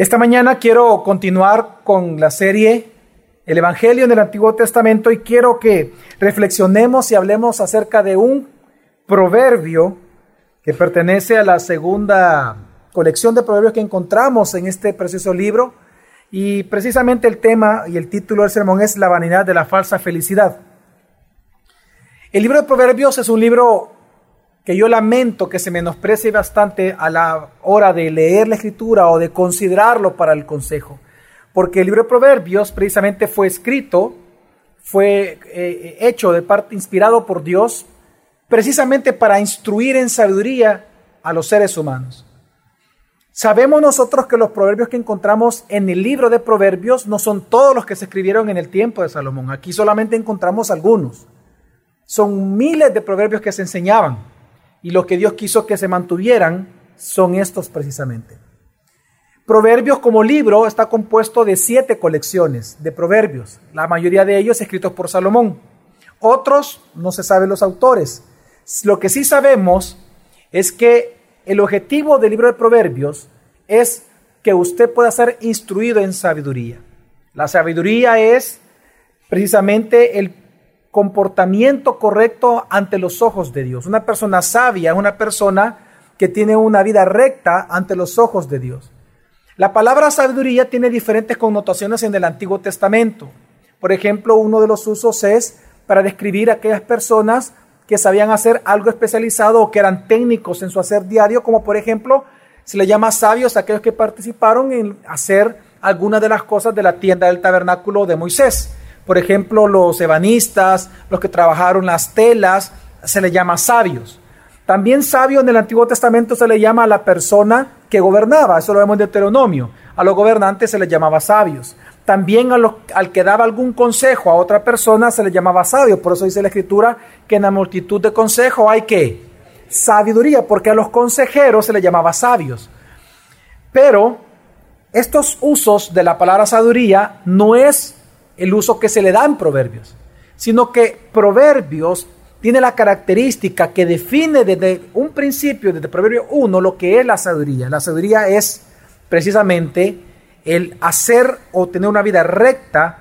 Esta mañana quiero continuar con la serie El Evangelio en el Antiguo Testamento y quiero que reflexionemos y hablemos acerca de un proverbio que pertenece a la segunda colección de proverbios que encontramos en este precioso libro. Y precisamente el tema y el título del sermón es La vanidad de la falsa felicidad. El libro de Proverbios es un libro que yo lamento que se menosprecie bastante a la hora de leer la escritura o de considerarlo para el consejo. Porque el libro de Proverbios precisamente fue escrito, fue eh, hecho de parte, inspirado por Dios, precisamente para instruir en sabiduría a los seres humanos. Sabemos nosotros que los proverbios que encontramos en el libro de Proverbios no son todos los que se escribieron en el tiempo de Salomón. Aquí solamente encontramos algunos. Son miles de proverbios que se enseñaban y lo que Dios quiso que se mantuvieran son estos precisamente. Proverbios como libro está compuesto de siete colecciones de proverbios, la mayoría de ellos escritos por Salomón. Otros no se saben los autores. Lo que sí sabemos es que el objetivo del libro de proverbios es que usted pueda ser instruido en sabiduría. La sabiduría es precisamente el comportamiento correcto ante los ojos de Dios. Una persona sabia es una persona que tiene una vida recta ante los ojos de Dios. La palabra sabiduría tiene diferentes connotaciones en el Antiguo Testamento. Por ejemplo, uno de los usos es para describir a aquellas personas que sabían hacer algo especializado o que eran técnicos en su hacer diario, como por ejemplo se le llama sabios a aquellos que participaron en hacer algunas de las cosas de la tienda del tabernáculo de Moisés. Por ejemplo, los ebanistas, los que trabajaron las telas, se les llama sabios. También sabio en el Antiguo Testamento se le llama a la persona que gobernaba, eso lo vemos en Deuteronomio. A los gobernantes se les llamaba sabios. También al que daba algún consejo a otra persona se le llamaba sabio. Por eso dice la Escritura que en la multitud de consejos hay que sabiduría, porque a los consejeros se les llamaba sabios. Pero estos usos de la palabra sabiduría no es el uso que se le da en Proverbios, sino que Proverbios tiene la característica que define desde un principio, desde Proverbio 1, lo que es la sabiduría. La sabiduría es precisamente el hacer o tener una vida recta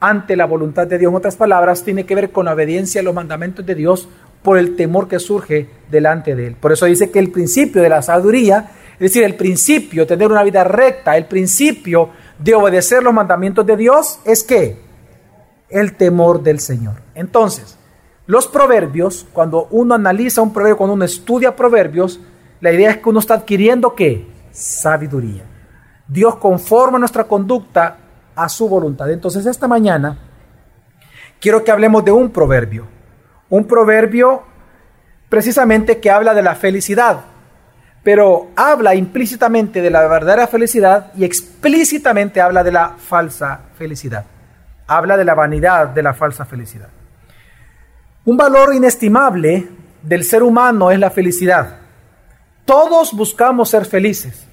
ante la voluntad de Dios. En otras palabras, tiene que ver con la obediencia a los mandamientos de Dios por el temor que surge delante de Él. Por eso dice que el principio de la sabiduría, es decir, el principio tener una vida recta, el principio de obedecer los mandamientos de Dios es que el temor del Señor. Entonces, los proverbios, cuando uno analiza un proverbio, cuando uno estudia proverbios, la idea es que uno está adquiriendo qué? Sabiduría. Dios conforma nuestra conducta a su voluntad. Entonces, esta mañana quiero que hablemos de un proverbio. Un proverbio precisamente que habla de la felicidad pero habla implícitamente de la verdadera felicidad y explícitamente habla de la falsa felicidad. Habla de la vanidad de la falsa felicidad. Un valor inestimable del ser humano es la felicidad. Todos buscamos ser felices.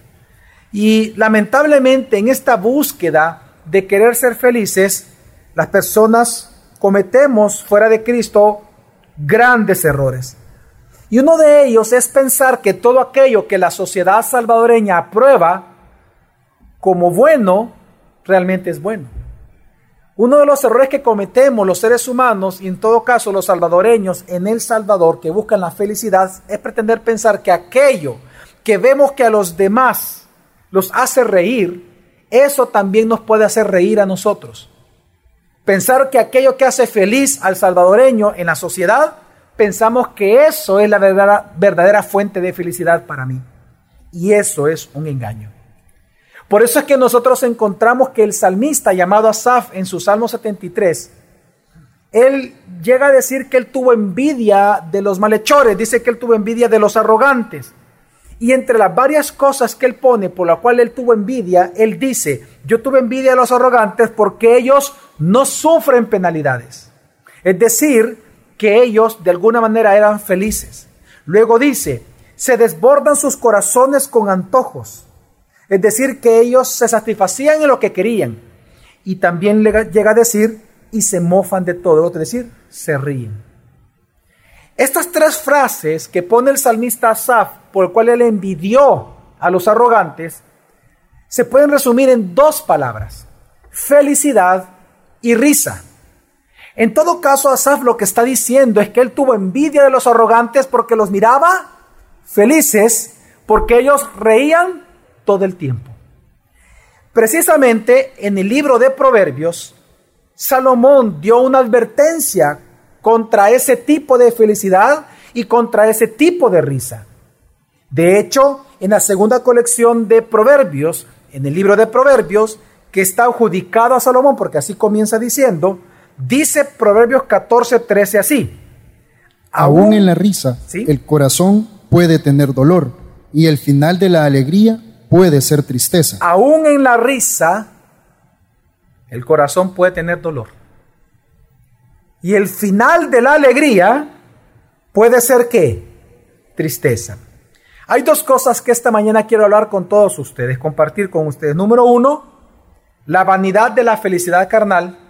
Y lamentablemente en esta búsqueda de querer ser felices, las personas cometemos fuera de Cristo grandes errores. Y uno de ellos es pensar que todo aquello que la sociedad salvadoreña aprueba como bueno, realmente es bueno. Uno de los errores que cometemos los seres humanos, y en todo caso los salvadoreños en El Salvador que buscan la felicidad, es pretender pensar que aquello que vemos que a los demás los hace reír, eso también nos puede hacer reír a nosotros. Pensar que aquello que hace feliz al salvadoreño en la sociedad, pensamos que eso es la verdadera, fuente de felicidad para mí. Y eso es un engaño. Por eso es que nosotros encontramos que el salmista llamado Asaf en su Salmo 73, él llega a decir que él tuvo envidia de los malhechores, dice que él tuvo envidia de los arrogantes. Y entre las varias cosas que él pone por la cual él tuvo envidia, él dice, yo tuve envidia de los arrogantes porque ellos no sufren penalidades. Es decir, que ellos de alguna manera eran felices. Luego dice, se desbordan sus corazones con antojos. Es decir, que ellos se satisfacían en lo que querían. Y también llega a decir, y se mofan de todo, es decir, se ríen. Estas tres frases que pone el salmista Asaf, por el cual él envidió a los arrogantes, se pueden resumir en dos palabras, felicidad y risa. En todo caso, Asaf lo que está diciendo es que él tuvo envidia de los arrogantes porque los miraba felices, porque ellos reían todo el tiempo. Precisamente en el libro de Proverbios, Salomón dio una advertencia contra ese tipo de felicidad y contra ese tipo de risa. De hecho, en la segunda colección de Proverbios, en el libro de Proverbios, que está adjudicado a Salomón, porque así comienza diciendo, dice Proverbios 14, 13 así. Aún, en la risa, el corazón puede tener dolor y el final de la alegría puede ser tristeza. Aún en la risa, el corazón puede tener dolor. Y el final de la alegría puede ser qué? Tristeza. Hay dos cosas que esta mañana quiero hablar con todos ustedes, compartir con ustedes. Número uno, la vanidad de la felicidad carnal.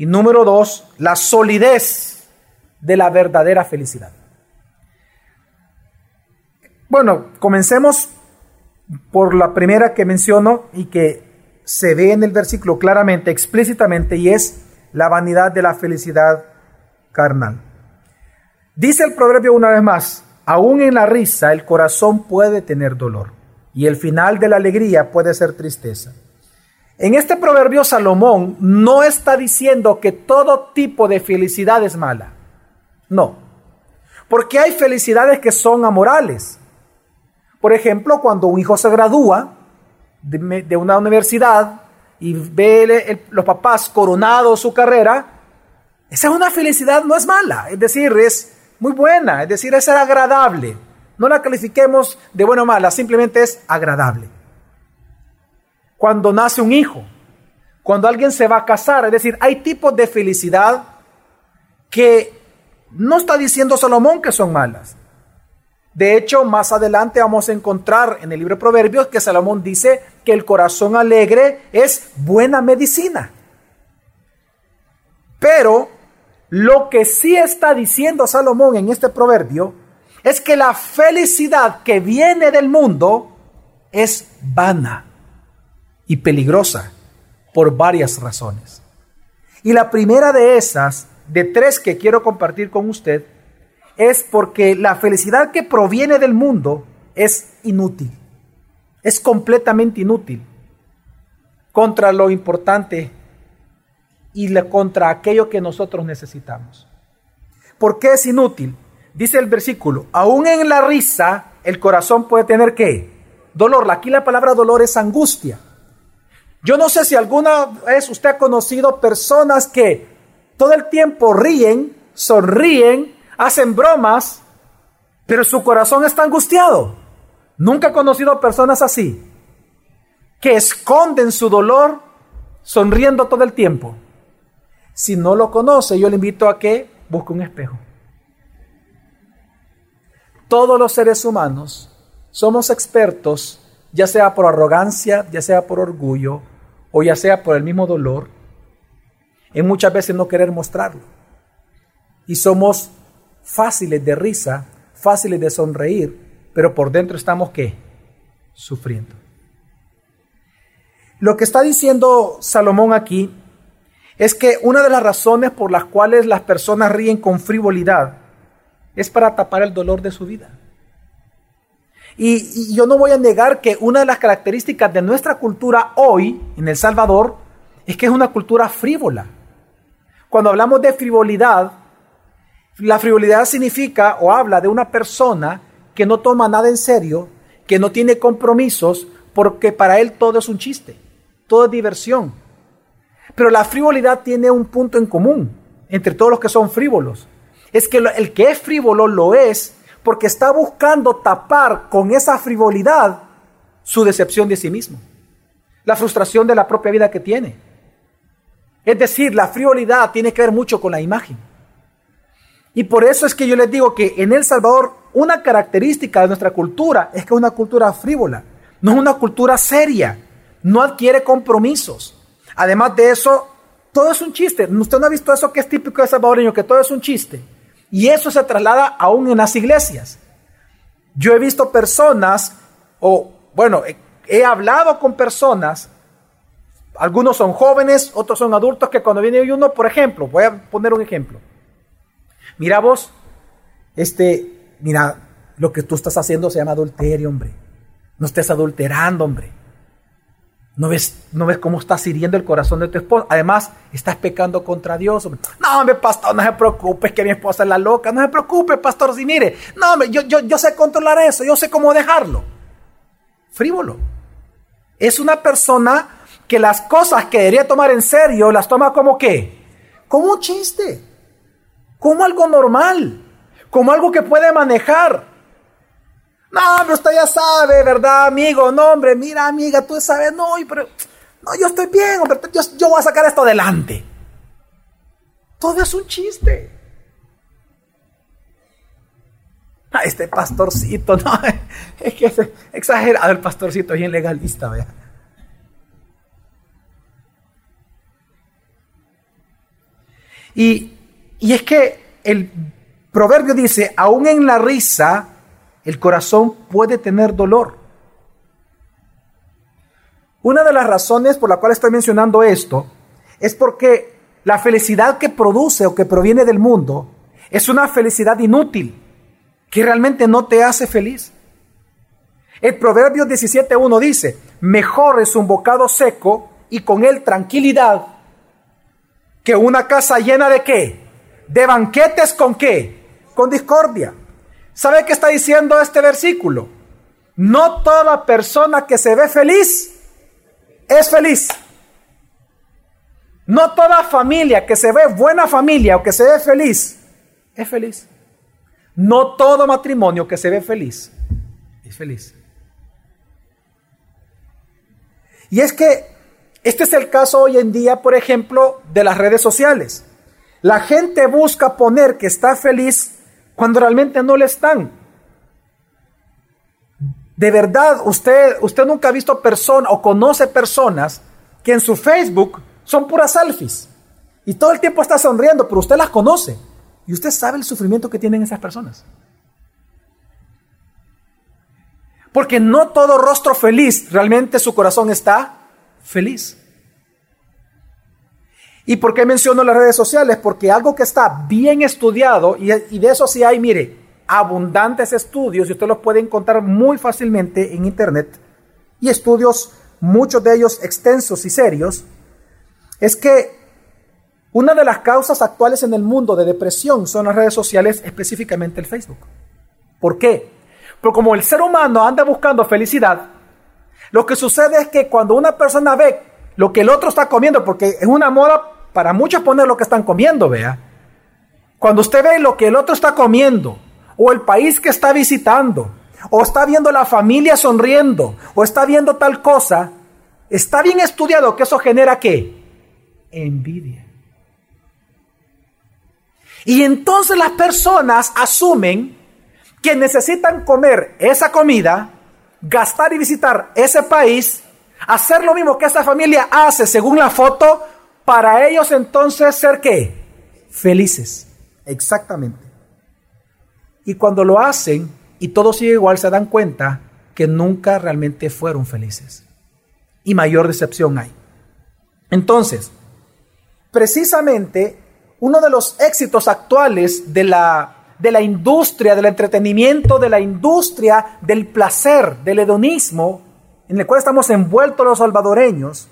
Y número dos, la solidez de la verdadera felicidad. Bueno, comencemos por la primera que menciono y que se ve en el versículo claramente, explícitamente, y es la vanidad de la felicidad carnal. Dice el proverbio una vez más, aún en la risa el corazón puede tener dolor y el final de la alegría puede ser tristeza. En este proverbio Salomón no está diciendo que todo tipo de felicidad es mala. No. Porque hay felicidades que son amorales. Por ejemplo, cuando un hijo se gradúa de, una universidad y ve los papás coronados su carrera, esa es una felicidad, no es mala. Es decir, es muy buena, es decir, es agradable. No la califiquemos de buena o mala, simplemente es agradable. Cuando nace un hijo, cuando alguien se va a casar, es decir, hay tipos de felicidad que no está diciendo Salomón que son malas. De hecho, más adelante vamos a encontrar en el libro de Proverbios que Salomón dice que el corazón alegre es buena medicina. Pero lo que sí está diciendo Salomón en este proverbio es que la felicidad que viene del mundo es vana y peligrosa por varias razones. Y la primera de esas, de tres que quiero compartir con usted, es porque la felicidad que proviene del mundo es inútil, es completamente inútil contra lo importante y contra aquello que nosotros necesitamos. ¿Por qué es inútil? Dice el versículo, aún en la risa el corazón puede tener qué? Dolor. Aquí la palabra dolor es angustia. Yo no sé si alguna vez usted ha conocido personas que todo el tiempo ríen, sonríen, hacen bromas, pero su corazón está angustiado. Nunca he conocido personas así, que esconden su dolor sonriendo todo el tiempo. Si no lo conoce, yo le invito a que busque un espejo. Todos los seres humanos somos expertos, ya sea por arrogancia, ya sea por orgullo, o ya sea por el mismo dolor, en muchas veces no querer mostrarlo. Y somos fáciles de risa, fáciles de sonreír, pero por dentro estamos qué? Sufriendo. Lo que está diciendo Salomón aquí es que una de las razones por las cuales las personas ríen con frivolidad es para tapar el dolor de su vida. Y, yo no voy a negar que una de las características de nuestra cultura hoy en El Salvador es que es una cultura frívola. Cuando hablamos de frivolidad, la frivolidad significa o habla de una persona que no toma nada en serio, que no tiene compromisos, porque para él todo es un chiste, todo es diversión. Pero la frivolidad tiene un punto en común entre todos los que son frívolos. Es que el que es frívolo lo es porque está buscando tapar con esa frivolidad su decepción de sí mismo, la frustración de la propia vida que tiene. Es decir, la frivolidad tiene que ver mucho con la imagen. Y por eso es que yo les digo que en El Salvador una característica de nuestra cultura es que es una cultura frívola, no es una cultura seria, no adquiere compromisos. Además de eso, todo es un chiste. Usted no ha visto eso que es típico de salvadoreño, que todo es un chiste. Y eso se traslada aún en las iglesias. Yo he visto personas, o bueno, he hablado con personas, algunos son jóvenes, otros son adultos, que cuando viene uno, por ejemplo, voy a poner un ejemplo. Mira vos, este, mira, lo que tú estás haciendo se llama adulterio, hombre. No estés adulterando, hombre. ¿No ves, ¿No ves cómo estás hiriendo el corazón de tu esposa? Además, estás pecando contra Dios. No, hombre, pastor, no se preocupe, que mi esposa es la loca. No se preocupe, pastor, si mire. No, hombre, yo, yo, yo sé controlar eso, yo sé cómo dejarlo. Frívolo. Es una persona que las cosas que debería tomar en serio las toma como qué? Como un chiste. Como algo normal. Como algo que puede manejar. No, pero usted ya sabe, ¿verdad, amigo? No, hombre, mira, amiga, tú sabes, no, pero, no, yo estoy bien, hombre, yo, yo voy a sacar esto adelante. Todo es un chiste. Ah, este pastorcito, no, es que es exagerado el pastorcito, bien legalista, vea. Y, y es que el proverbio dice, aún en la risa, el corazón puede tener dolor. Una de las razones por la cual estoy mencionando esto es porque la felicidad que produce o que proviene del mundo es una felicidad inútil, que realmente no te hace feliz. El Proverbio 17.1 dice, mejor es un bocado seco y con él tranquilidad que una casa llena de qué? De banquetes con qué? Con discordia. ¿Sabe qué está diciendo este versículo? No toda persona que se ve feliz es feliz. No toda familia que se ve buena familia o que se ve feliz es feliz. No todo matrimonio que se ve feliz es feliz. Y es que este es el caso hoy en día, por ejemplo, de las redes sociales. La gente busca poner que está feliz cuando realmente no le están. De verdad, usted, usted nunca ha visto personas o conoce personas que en su Facebook son puras selfies y todo el tiempo está sonriendo, pero usted las conoce y usted sabe el sufrimiento que tienen esas personas. Porque no todo rostro feliz, realmente su corazón está feliz. ¿Y por qué menciono las redes sociales? Porque algo que está bien estudiado, y, de eso sí hay, mire, abundantes estudios, y usted los puede encontrar muy fácilmente en Internet, y estudios, muchos de ellos extensos y serios, es que una de las causas actuales en el mundo de depresión son las redes sociales, específicamente el Facebook. ¿Por qué? Porque como el ser humano anda buscando felicidad, lo que sucede es que cuando una persona ve lo que el otro está comiendo, porque es una moda para muchos poner lo que están comiendo, vea. Cuando usted ve lo que el otro está comiendo, o el país que está visitando, o está viendo la familia sonriendo, o está viendo tal cosa, está bien estudiado que eso genera qué? Envidia. Y entonces las personas asumen que necesitan comer esa comida, gastar y visitar ese país Hacer lo mismo que esa familia hace según la foto, para ellos entonces ser qué? Felices. Exactamente. Y cuando lo hacen y todo sigue igual, se dan cuenta que nunca realmente fueron felices. Y mayor decepción hay. Entonces, precisamente uno de los éxitos actuales de la, de la industria del entretenimiento, de la industria del placer, del hedonismo, en el cual estamos envueltos los salvadoreños,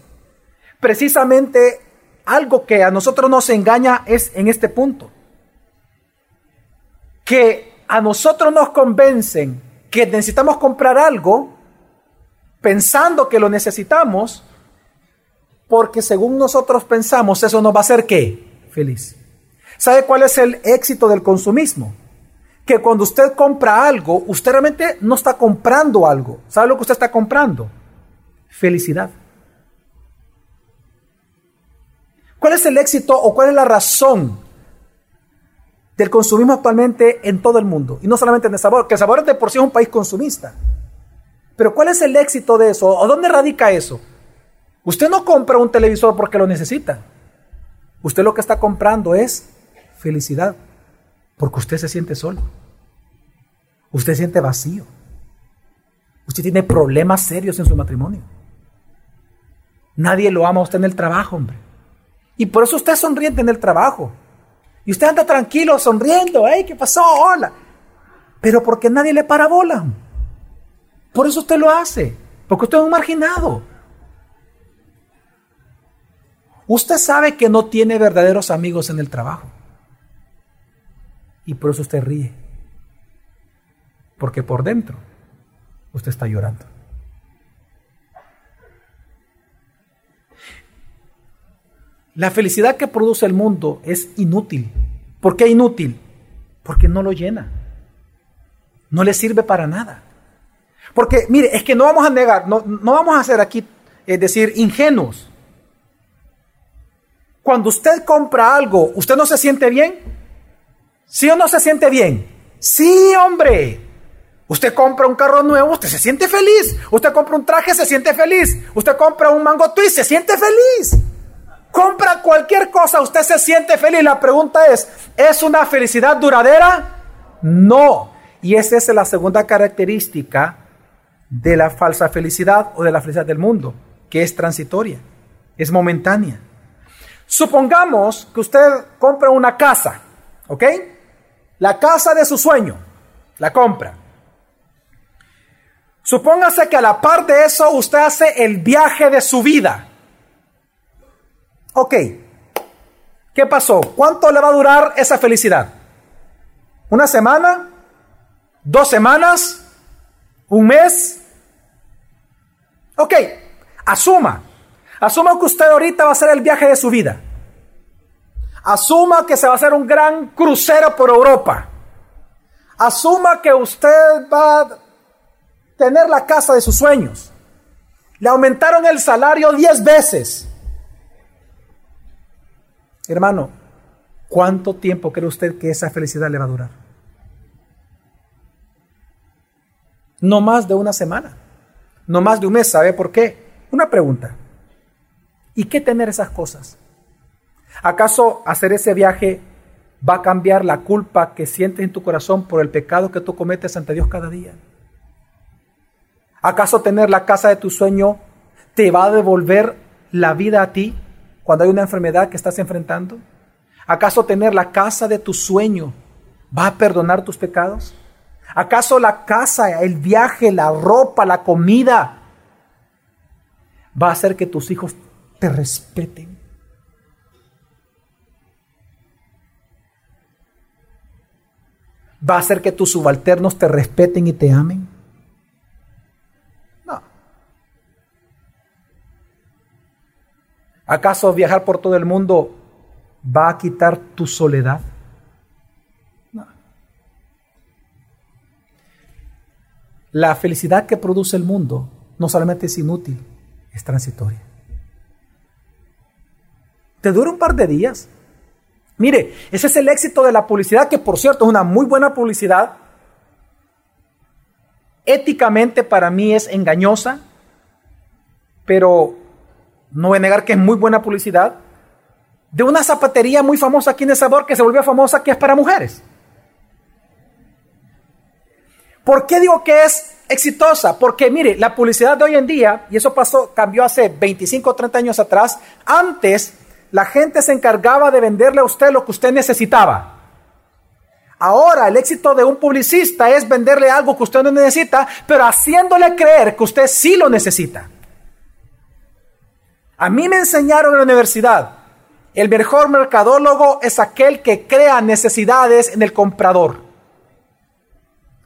precisamente algo que a nosotros nos engaña es en este punto. Que a nosotros nos convencen que necesitamos comprar algo pensando que lo necesitamos, porque según nosotros pensamos eso nos va a hacer qué? Feliz. ¿Sabe cuál es el éxito del consumismo? que cuando usted compra algo, usted realmente no está comprando algo. ¿Sabe lo que usted está comprando? Felicidad. ¿Cuál es el éxito o cuál es la razón del consumismo actualmente en todo el mundo? Y no solamente en El Sabor, que El Sabor de por sí es un país consumista. Pero ¿cuál es el éxito de eso? ¿O dónde radica eso? Usted no compra un televisor porque lo necesita. Usted lo que está comprando es felicidad. Porque usted se siente solo. Usted se siente vacío. Usted tiene problemas serios en su matrimonio. Nadie lo ama a usted en el trabajo, hombre. Y por eso usted sonriente en el trabajo. Y usted anda tranquilo, sonriendo. ¡Ay, qué pasó! ¡Hola! Pero porque nadie le para bola. Por eso usted lo hace. Porque usted es un marginado. Usted sabe que no tiene verdaderos amigos en el trabajo. Y por eso usted ríe. Porque por dentro usted está llorando. La felicidad que produce el mundo es inútil. ¿Por qué inútil? Porque no lo llena. No le sirve para nada. Porque, mire, es que no vamos a negar, no, vamos a ser aquí, es decir, ingenuos. Cuando usted compra algo, ¿usted no se siente bien? ¿Sí o no se siente bien? Sí, hombre. Usted compra un carro nuevo, usted se siente feliz. Usted compra un traje, se siente feliz. Usted compra un mango twist, se siente feliz. Compra cualquier cosa, usted se siente feliz. La pregunta es, ¿es una felicidad duradera? No. Y esa es la segunda característica de la falsa felicidad o de la felicidad del mundo, que es transitoria, es momentánea. Supongamos que usted compra una casa, ¿ok? La casa de su sueño, la compra. Supóngase que a la par de eso usted hace el viaje de su vida. Ok, ¿qué pasó? ¿Cuánto le va a durar esa felicidad? ¿Una semana? ¿Dos semanas? ¿Un mes? Ok, asuma. Asuma que usted ahorita va a hacer el viaje de su vida. Asuma que se va a hacer un gran crucero por Europa. Asuma que usted va a tener la casa de sus sueños. Le aumentaron el salario 10 veces. Hermano, ¿cuánto tiempo cree usted que esa felicidad le va a durar? No más de una semana, no más de un mes. ¿Sabe por qué? Una pregunta. ¿Y qué tener esas cosas? ¿Acaso hacer ese viaje va a cambiar la culpa que sientes en tu corazón por el pecado que tú cometes ante Dios cada día? ¿Acaso tener la casa de tu sueño te va a devolver la vida a ti cuando hay una enfermedad que estás enfrentando? ¿Acaso tener la casa de tu sueño va a perdonar tus pecados? ¿Acaso la casa, el viaje, la ropa, la comida va a hacer que tus hijos te respeten? ¿Va a hacer que tus subalternos te respeten y te amen? ¿Acaso viajar por todo el mundo va a quitar tu soledad? No. La felicidad que produce el mundo no solamente es inútil, es transitoria. Te dura un par de días, Mire, ese es el éxito de la publicidad, que por cierto es una muy buena publicidad. Éticamente para mí es engañosa, pero no voy a negar que es muy buena publicidad. De una zapatería muy famosa aquí en El Sabor que se volvió famosa que es para mujeres. ¿Por qué digo que es exitosa? Porque mire, la publicidad de hoy en día, y eso pasó, cambió hace 25 o 30 años atrás, antes la gente se encargaba de venderle a usted lo que usted necesitaba. Ahora el éxito de un publicista es venderle algo que usted no necesita, pero haciéndole creer que usted sí lo necesita. A mí me enseñaron en la universidad, el mejor mercadólogo es aquel que crea necesidades en el comprador.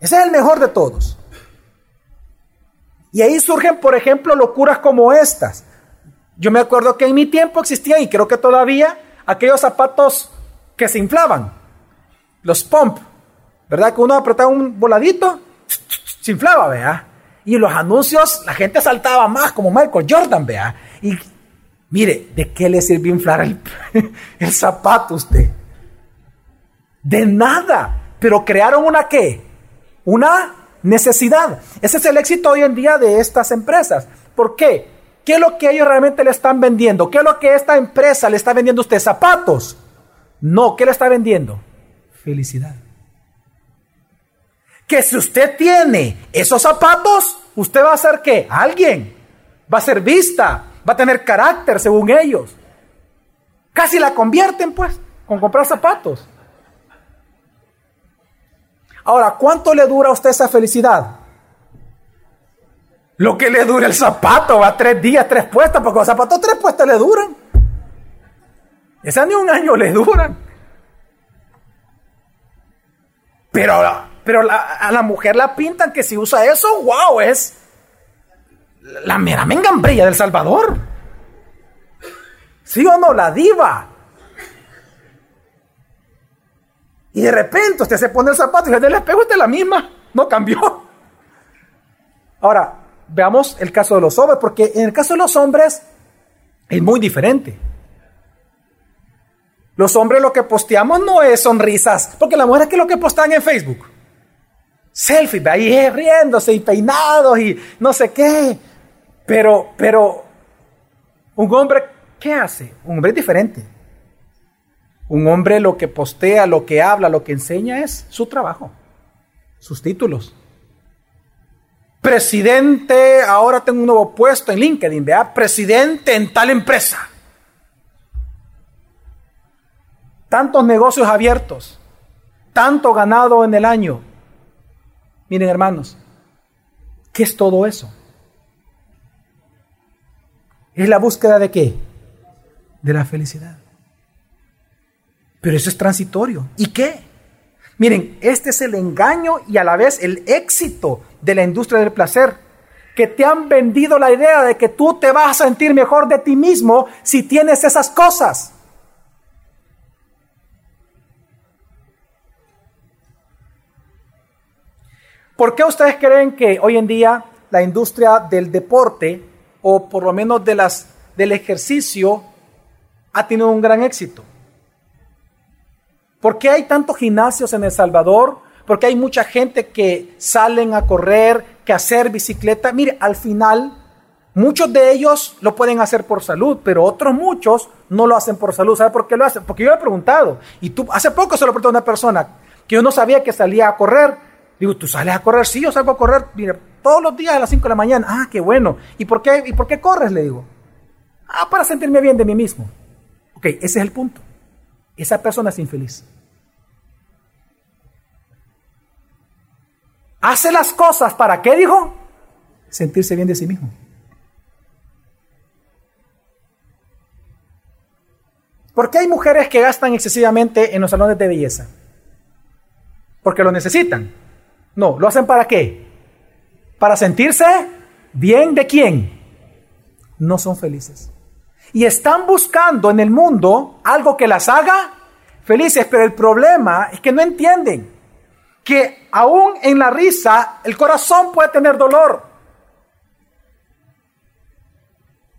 Ese es el mejor de todos. Y ahí surgen, por ejemplo, locuras como estas. Yo me acuerdo que en mi tiempo existían, y creo que todavía, aquellos zapatos que se inflaban, los pump, ¿verdad? Que uno apretaba un voladito, se inflaba, vea. Y los anuncios, la gente saltaba más, como Michael Jordan, vea. Y mire, ¿de qué le sirvió inflar el, el zapato usted? De nada. Pero crearon una qué? Una necesidad. Ese es el éxito hoy en día de estas empresas. ¿Por qué? ¿Qué es lo que ellos realmente le están vendiendo? ¿Qué es lo que esta empresa le está vendiendo a usted? ¿Zapatos? No, ¿qué le está vendiendo? Felicidad. Que si usted tiene esos zapatos, usted va a ser qué? Alguien. Va a ser vista, va a tener carácter según ellos. Casi la convierten pues con comprar zapatos. Ahora, ¿cuánto le dura a usted esa felicidad? Lo que le dura el zapato, va tres días, tres puestas, porque los zapatos tres puestas le duran. Esa ni un año le duran. Pero, pero a la mujer la pintan que si usa eso, wow, es la mera mengambrilla del Salvador. ¿Sí o no? La diva. Y de repente usted se pone el zapato y el espejo usted la misma. No cambió. Ahora, veamos el caso de los hombres, porque en el caso de los hombres es muy diferente. Los hombres lo que posteamos no es sonrisas, porque la mujer es que lo que postean en Facebook. Selfie, ahí riéndose y peinados y no sé qué. Pero, pero, un hombre, ¿qué hace? Un hombre es diferente. Un hombre lo que postea, lo que habla, lo que enseña es su trabajo, sus títulos. Presidente, ahora tengo un nuevo puesto en LinkedIn, vea, presidente en tal empresa. tantos negocios abiertos, tanto ganado en el año. Miren hermanos, ¿qué es todo eso? Es la búsqueda de qué? De la felicidad. Pero eso es transitorio. ¿Y qué? Miren, este es el engaño y a la vez el éxito de la industria del placer. Que te han vendido la idea de que tú te vas a sentir mejor de ti mismo si tienes esas cosas. ¿Por qué ustedes creen que hoy en día la industria del deporte, o por lo menos de las, del ejercicio, ha tenido un gran éxito? ¿Por qué hay tantos gimnasios en El Salvador? ¿Por qué hay mucha gente que salen a correr, que hacer bicicleta. Mire, al final, muchos de ellos lo pueden hacer por salud, pero otros muchos no lo hacen por salud. ¿Sabe por qué lo hacen? Porque yo he preguntado, y tú, hace poco se lo preguntó a una persona que yo no sabía que salía a correr Digo, ¿tú sales a correr? Sí, yo salgo a correr mira, todos los días a las 5 de la mañana. Ah, qué bueno. ¿Y por qué, ¿Y por qué corres? Le digo. Ah, para sentirme bien de mí mismo. Ok, ese es el punto. Esa persona es infeliz. Hace las cosas para qué, dijo? Sentirse bien de sí mismo. ¿Por qué hay mujeres que gastan excesivamente en los salones de belleza? Porque lo necesitan. No, ¿lo hacen para qué? Para sentirse bien de quién. No son felices. Y están buscando en el mundo algo que las haga felices, pero el problema es que no entienden que aún en la risa el corazón puede tener dolor.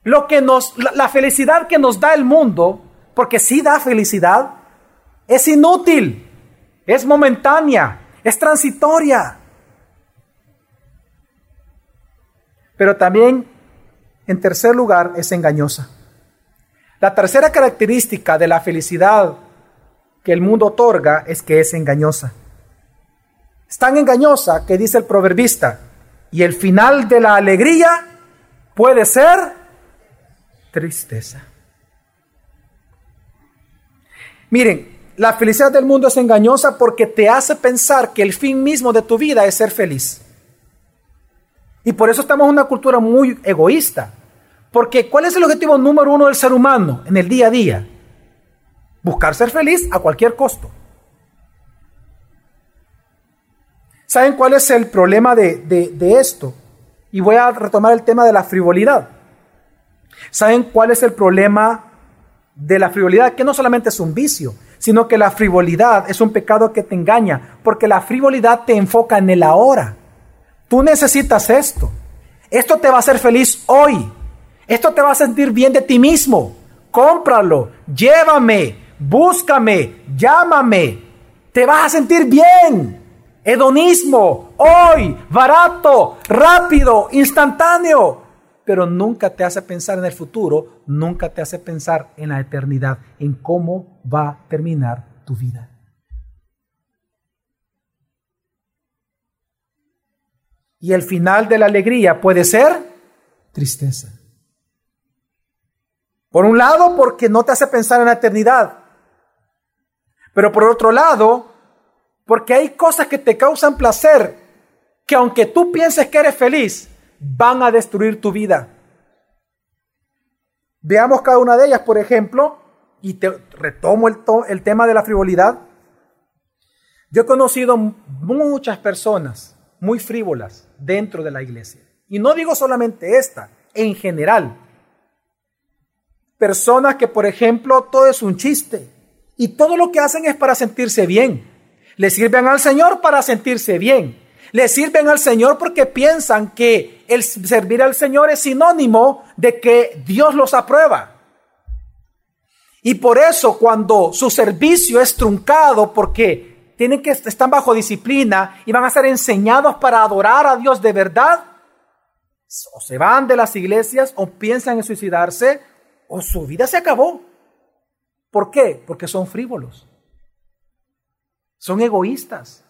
Lo que nos, la felicidad que nos da el mundo, porque sí da felicidad, es inútil, es momentánea, es transitoria. Pero también, en tercer lugar, es engañosa. La tercera característica de la felicidad que el mundo otorga es que es engañosa. Es tan engañosa que dice el proverbista, y el final de la alegría puede ser tristeza. Miren, la felicidad del mundo es engañosa porque te hace pensar que el fin mismo de tu vida es ser feliz. Y por eso estamos en una cultura muy egoísta. Porque ¿cuál es el objetivo número uno del ser humano en el día a día? Buscar ser feliz a cualquier costo. ¿Saben cuál es el problema de, de esto? Y voy a retomar el tema de la frivolidad. ¿Saben cuál es el problema de la frivolidad? Que no solamente es un vicio, sino que la frivolidad es un pecado que te engaña, porque la frivolidad te enfoca en el ahora. Tú necesitas esto. Esto te va a hacer feliz hoy. Esto te va a sentir bien de ti mismo. Cómpralo, llévame, búscame, llámame. Te vas a sentir bien. Hedonismo, hoy, barato, rápido, instantáneo pero nunca te hace pensar en el futuro, nunca te hace pensar en la eternidad, en cómo va a terminar tu vida. Y el final de la alegría puede ser tristeza. Por un lado, porque no te hace pensar en la eternidad. Pero por otro lado, porque hay cosas que te causan placer, que aunque tú pienses que eres feliz, van a destruir tu vida. Veamos cada una de ellas, por ejemplo, y te retomo el, el tema de la frivolidad. Yo he conocido muchas personas muy frívolas dentro de la iglesia. Y no digo solamente esta, en general. Personas que, por ejemplo, todo es un chiste y todo lo que hacen es para sentirse bien. Le sirven al Señor para sentirse bien. Le sirven al Señor porque piensan que el servir al Señor es sinónimo de que Dios los aprueba. Y por eso cuando su servicio es truncado porque tienen que están bajo disciplina y van a ser enseñados para adorar a Dios de verdad, o se van de las iglesias o piensan en suicidarse o su vida se acabó. ¿Por qué? Porque son frívolos. Son egoístas.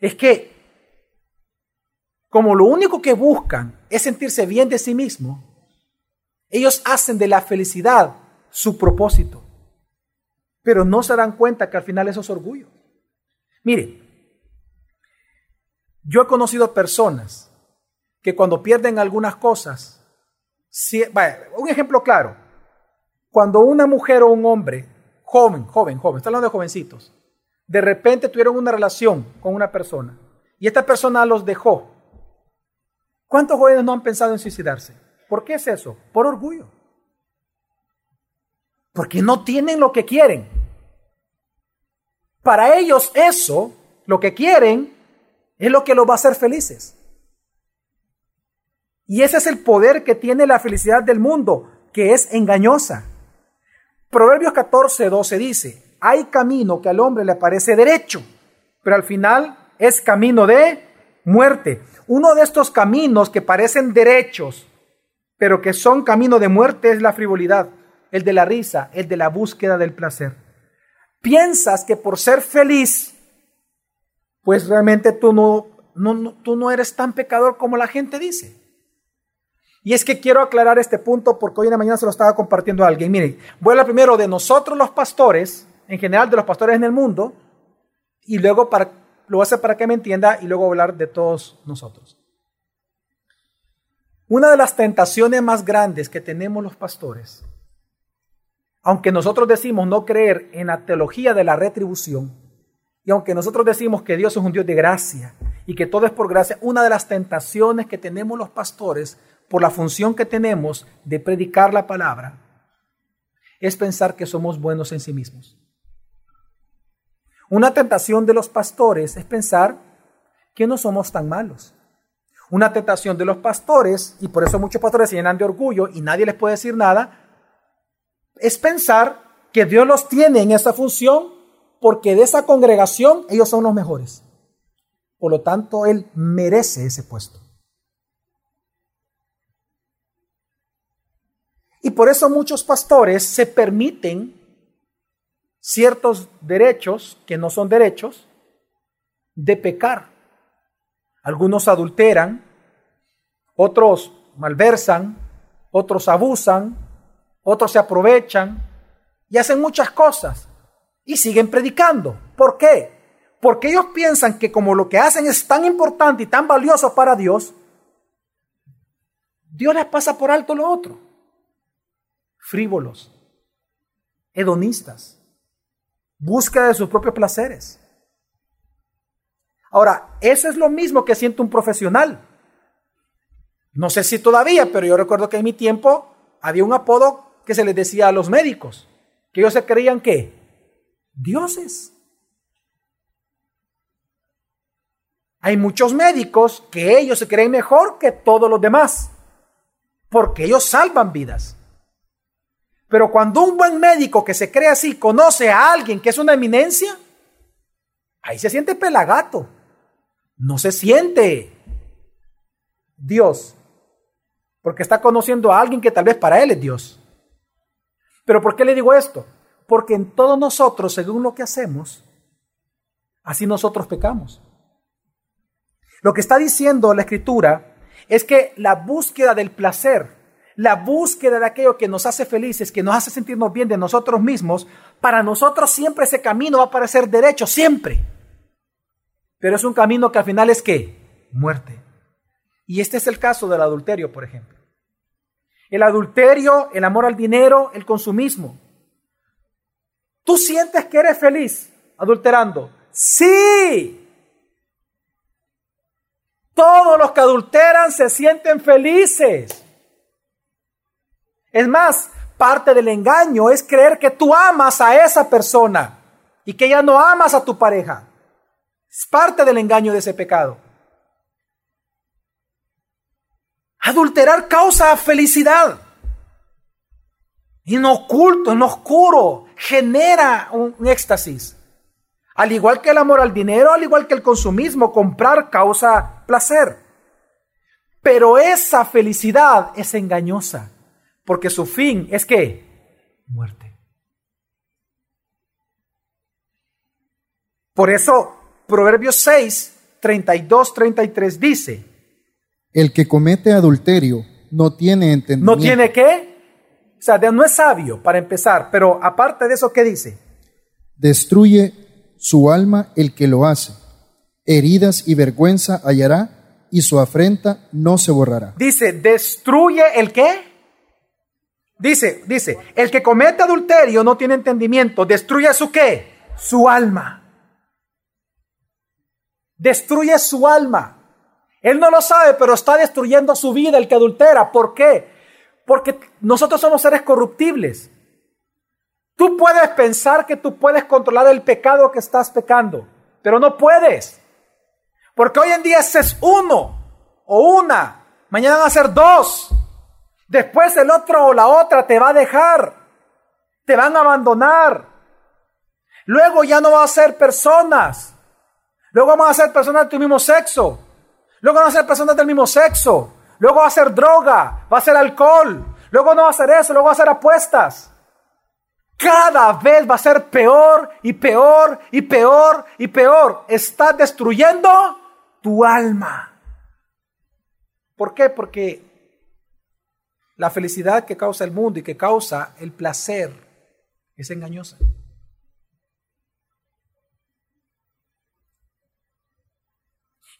Es que como lo único que buscan es sentirse bien de sí mismo, ellos hacen de la felicidad su propósito. Pero no se dan cuenta que al final eso es orgullo. Mire, yo he conocido personas que cuando pierden algunas cosas, un ejemplo claro, cuando una mujer o un hombre, joven, joven, joven, está hablando de jovencitos, de repente tuvieron una relación con una persona y esta persona los dejó. ¿Cuántos jóvenes no han pensado en suicidarse? ¿Por qué es eso? Por orgullo. Porque no tienen lo que quieren. Para ellos eso, lo que quieren, es lo que los va a hacer felices. Y ese es el poder que tiene la felicidad del mundo, que es engañosa. Proverbios 14, 12 dice, hay camino que al hombre le parece derecho, pero al final es camino de muerte. Uno de estos caminos que parecen derechos, pero que son camino de muerte es la frivolidad, el de la risa, el de la búsqueda del placer. Piensas que por ser feliz, pues realmente tú no, tú no eres tan pecador como la gente dice. Y es que quiero aclarar este punto porque hoy en la mañana se lo estaba compartiendo a alguien. Miren, voy a hablar primero de nosotros los pastores, en general de los pastores en el mundo, y luego para, lo voy a hacer para que me entienda y luego hablar de todos nosotros. Una de las tentaciones más grandes que tenemos los pastores, aunque nosotros decimos no creer en la teología de la retribución, y aunque nosotros decimos que Dios es un Dios de gracia y que todo es por gracia, una de las tentaciones que tenemos los pastores por la función que tenemos de predicar la palabra, es pensar que somos buenos en sí mismos. Una tentación de los pastores es pensar que no somos tan malos. Una tentación de los pastores, y por eso muchos pastores se llenan de orgullo y nadie les puede decir nada, es pensar que Dios los tiene en esa función porque de esa congregación ellos son los mejores. Por lo tanto, Él merece ese puesto. Y por eso muchos pastores se permiten ciertos derechos que no son derechos de pecar. Algunos adulteran, otros malversan, otros abusan, otros se aprovechan y hacen muchas cosas y siguen predicando. ¿Por qué? Porque ellos piensan que como lo que hacen es tan importante y tan valioso para Dios, Dios les pasa por alto lo otro frívolos, hedonistas, búsqueda de sus propios placeres. Ahora, eso es lo mismo que siente un profesional. No sé si todavía, pero yo recuerdo que en mi tiempo había un apodo que se les decía a los médicos, que ellos se creían que dioses. Hay muchos médicos que ellos se creen mejor que todos los demás, porque ellos salvan vidas. Pero cuando un buen médico que se cree así conoce a alguien que es una eminencia, ahí se siente pelagato. No se siente Dios. Porque está conociendo a alguien que tal vez para él es Dios. Pero ¿por qué le digo esto? Porque en todos nosotros, según lo que hacemos, así nosotros pecamos. Lo que está diciendo la escritura es que la búsqueda del placer, la búsqueda de aquello que nos hace felices, que nos hace sentirnos bien de nosotros mismos, para nosotros siempre ese camino va a parecer derecho, siempre. Pero es un camino que al final es qué? Muerte. Y este es el caso del adulterio, por ejemplo. El adulterio, el amor al dinero, el consumismo. ¿Tú sientes que eres feliz adulterando? Sí. Todos los que adulteran se sienten felices. Es más, parte del engaño es creer que tú amas a esa persona y que ya no amas a tu pareja. Es parte del engaño de ese pecado. Adulterar causa felicidad. En oculto, en oscuro, genera un éxtasis. Al igual que el amor al dinero, al igual que el consumismo, comprar causa placer. Pero esa felicidad es engañosa, porque su fin es que muerte. Por eso, Proverbios 6, 32, 33 dice, El que comete adulterio no tiene entendimiento. ¿No tiene qué? O sea, no es sabio para empezar, pero aparte de eso, ¿qué dice? Destruye su alma el que lo hace. Heridas y vergüenza hallará y su afrenta no se borrará. Dice, destruye el qué? Dice, dice, el que comete adulterio no tiene entendimiento, destruye su qué? Su alma. Destruye su alma. Él no lo sabe, pero está destruyendo su vida el que adultera. ¿Por qué? Porque nosotros somos seres corruptibles. Tú puedes pensar que tú puedes controlar el pecado que estás pecando, pero no puedes. Porque hoy en día es uno o una, mañana van a ser dos. Después el otro o la otra te va a dejar, te van a abandonar. Luego ya no va a ser personas. Luego vamos a ser personas de tu mismo sexo. Luego van a ser personas del mismo sexo. Luego va a ser droga, va a ser alcohol. Luego no va a ser eso, luego va a ser apuestas cada vez va a ser peor y peor y peor y peor. Está destruyendo tu alma. ¿Por qué? Porque la felicidad que causa el mundo y que causa el placer es engañosa.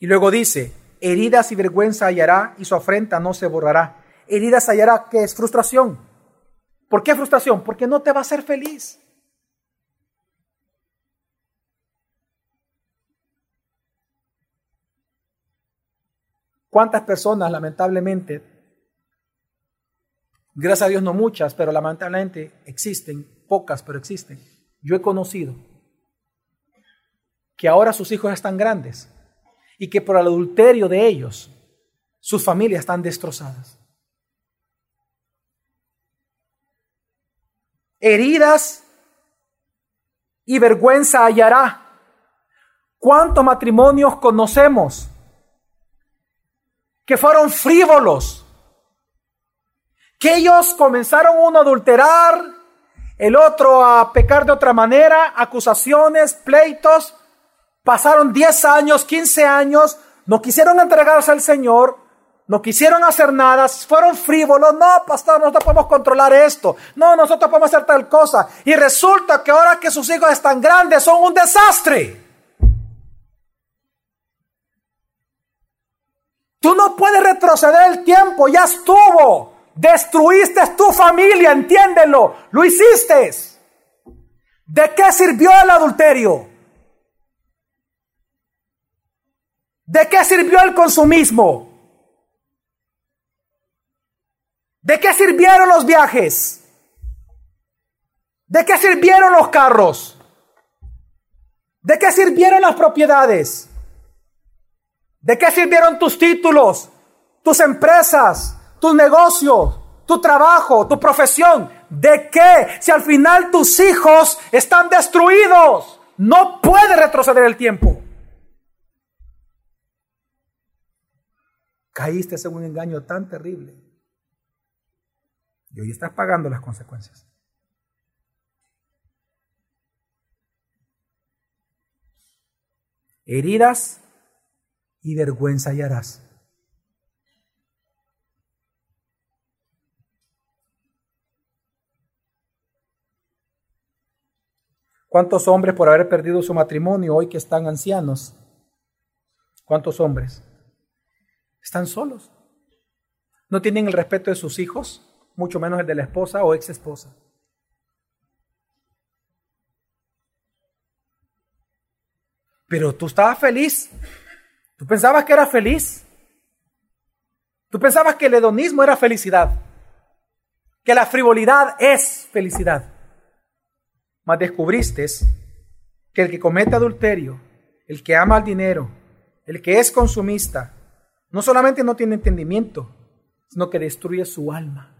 Y luego dice, heridas y vergüenza hallará y su afrenta no se borrará. Heridas hallará, que es frustración ¿Por qué frustración? Porque no te va a hacer feliz. ¿Cuántas personas, lamentablemente, gracias a Dios no muchas, pero lamentablemente existen, pocas, pero existen, yo he conocido que ahora sus hijos están grandes y que por el adulterio de ellos, sus familias están destrozadas. heridas y vergüenza hallará. ¿Cuántos matrimonios conocemos que fueron frívolos? Que ellos comenzaron uno a adulterar, el otro a pecar de otra manera, acusaciones, pleitos, pasaron 10 años, 15 años, no quisieron entregarse al Señor, no quisieron hacer nada, fueron frívolos. No, pastor, nosotros podemos controlar esto. No, nosotros podemos hacer tal cosa. Y resulta que ahora que sus hijos están grandes son un desastre. Tú no puedes retroceder el tiempo, ya estuvo. Destruiste tu familia, entiéndelo. Lo hiciste. ¿De qué sirvió el adulterio? ¿De qué sirvió el consumismo? ¿De qué sirvieron los viajes? ¿De qué sirvieron los carros? ¿De qué sirvieron las propiedades? ¿De qué sirvieron tus títulos, tus empresas, tus negocios, tu trabajo, tu profesión? ¿De qué? Si al final tus hijos están destruidos, no puede retroceder el tiempo. Caíste en un engaño tan terrible y hoy estás pagando las consecuencias. Heridas y vergüenza hallarás. ¿Cuántos hombres por haber perdido su matrimonio hoy que están ancianos? ¿Cuántos hombres? Están solos. No tienen el respeto de sus hijos, mucho menos el de la esposa o ex esposa. Pero tú estabas feliz. Tú pensabas que era feliz. Tú pensabas que el hedonismo era felicidad. Que la frivolidad es felicidad. Mas descubriste que el que comete adulterio, el que ama el dinero, el que es consumista, no solamente no tiene entendimiento, sino que destruye su alma.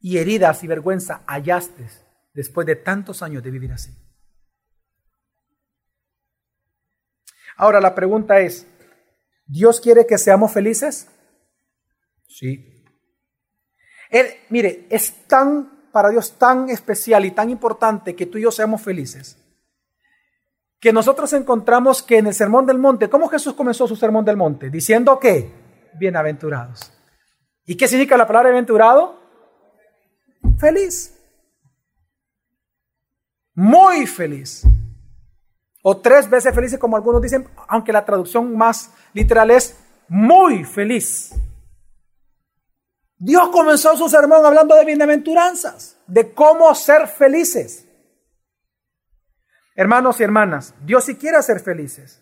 Y heridas y vergüenza hallaste después de tantos años de vivir así. Ahora la pregunta es, ¿Dios quiere que seamos felices? Sí. Él, mire, es tan, para Dios tan especial y tan importante que tú y yo seamos felices, que nosotros encontramos que en el Sermón del Monte, ¿cómo Jesús comenzó su Sermón del Monte? Diciendo que, bienaventurados. ¿Y qué significa la palabra bienaventurado? Feliz. Muy feliz o tres veces felices como algunos dicen, aunque la traducción más literal es muy feliz. Dios comenzó su sermón hablando de bienaventuranzas, de cómo ser felices. Hermanos y hermanas, Dios sí quiere ser felices,